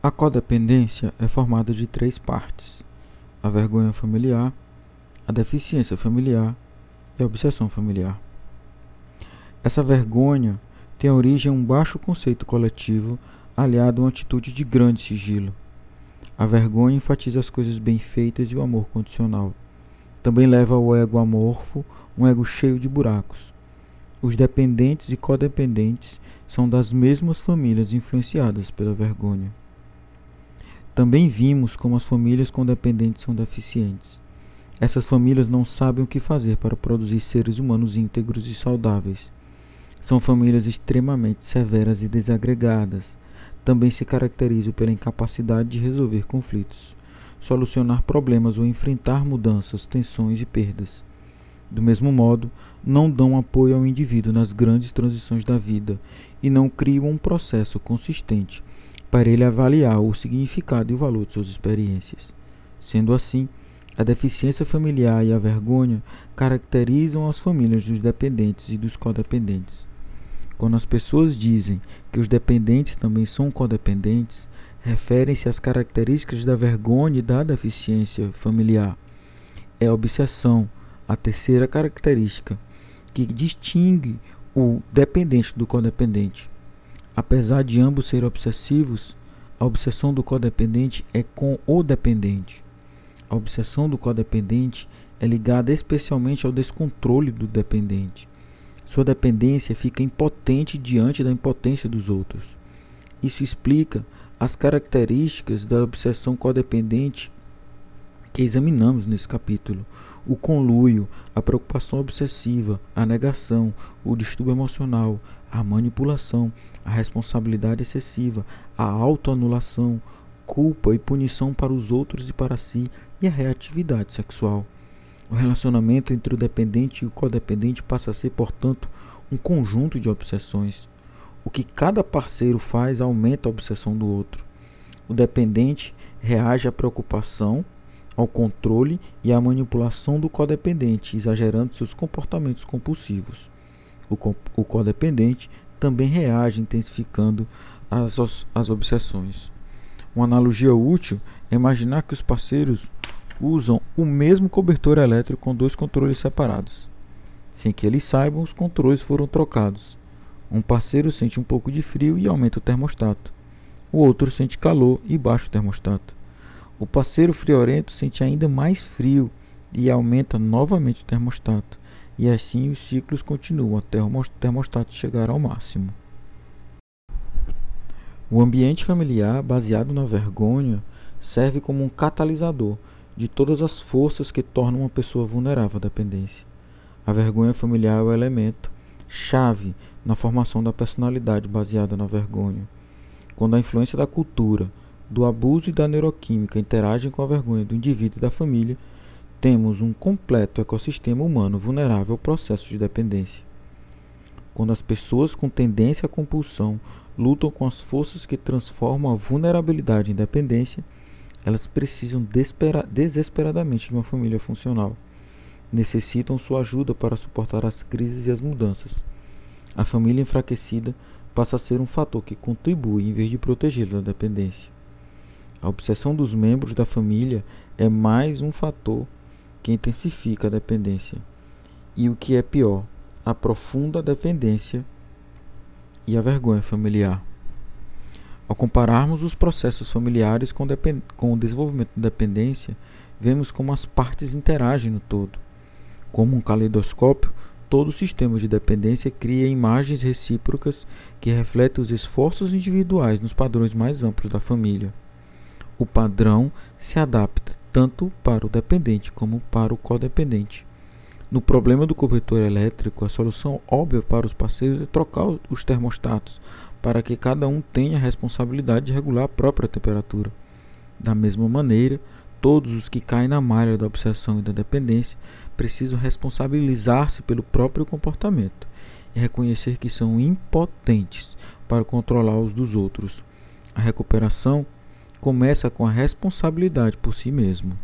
A codependência é formada de três partes: a vergonha familiar, a deficiência familiar e a obsessão familiar. Essa vergonha tem origem em um baixo conceito coletivo aliado a uma atitude de grande sigilo. A vergonha enfatiza as coisas bem feitas e o amor condicional. Também leva ao ego amorfo, um ego cheio de buracos. Os dependentes e codependentes são das mesmas famílias influenciadas pela vergonha. Também vimos como as famílias com dependentes são deficientes. Essas famílias não sabem o que fazer para produzir seres humanos íntegros e saudáveis. São famílias extremamente severas e desagregadas. Também se caracterizam pela incapacidade de resolver conflitos, solucionar problemas ou enfrentar mudanças, tensões e perdas. Do mesmo modo, não dão apoio ao indivíduo nas grandes transições da vida e não criam um processo consistente para ele avaliar o significado e o valor de suas experiências. Sendo assim, a deficiência familiar e a vergonha caracterizam as famílias dos dependentes e dos codependentes. Quando as pessoas dizem que os dependentes também são codependentes, referem-se às características da vergonha e da deficiência familiar. É a obsessão, a terceira característica que distingue o dependente do codependente. Apesar de ambos serem obsessivos, a obsessão do codependente é com o dependente. A obsessão do codependente é ligada especialmente ao descontrole do dependente. Sua dependência fica impotente diante da impotência dos outros. Isso explica as características da obsessão codependente que examinamos nesse capítulo o conluio, a preocupação obsessiva, a negação, o distúrbio emocional, a manipulação, a responsabilidade excessiva, a autoanulação, culpa e punição para os outros e para si e a reatividade sexual. O relacionamento entre o dependente e o codependente passa a ser, portanto, um conjunto de obsessões. O que cada parceiro faz aumenta a obsessão do outro. O dependente reage à preocupação ao controle e à manipulação do codependente, exagerando seus comportamentos compulsivos. O, co o codependente também reage intensificando as, as obsessões. Uma analogia útil é imaginar que os parceiros usam o mesmo cobertor elétrico com dois controles separados. Sem que eles saibam, os controles foram trocados. Um parceiro sente um pouco de frio e aumenta o termostato. O outro sente calor e baixa o termostato. O parceiro friorento sente ainda mais frio e aumenta novamente o termostato, e assim os ciclos continuam até o termostato chegar ao máximo. O ambiente familiar, baseado na vergonha, serve como um catalisador de todas as forças que tornam uma pessoa vulnerável à dependência. A vergonha familiar é o elemento chave na formação da personalidade baseada na vergonha. Quando a influência da cultura, do abuso e da neuroquímica interagem com a vergonha do indivíduo e da família, temos um completo ecossistema humano vulnerável ao processo de dependência. Quando as pessoas com tendência à compulsão lutam com as forças que transformam a vulnerabilidade em dependência, elas precisam desesperadamente de uma família funcional. Necessitam sua ajuda para suportar as crises e as mudanças. A família enfraquecida passa a ser um fator que contribui em vez de protegê-la da dependência. A obsessão dos membros da família é mais um fator que intensifica a dependência. E o que é pior, aprofunda a dependência e a vergonha familiar. Ao compararmos os processos familiares com, com o desenvolvimento da dependência, vemos como as partes interagem no todo. Como um caleidoscópio, todo o sistema de dependência cria imagens recíprocas que refletem os esforços individuais nos padrões mais amplos da família o padrão se adapta tanto para o dependente como para o codependente. No problema do cobertor elétrico, a solução óbvia para os parceiros é trocar os termostatos para que cada um tenha a responsabilidade de regular a própria temperatura. Da mesma maneira, todos os que caem na malha da obsessão e da dependência precisam responsabilizar-se pelo próprio comportamento e reconhecer que são impotentes para controlar os dos outros. A recuperação começa com a responsabilidade por si mesmo.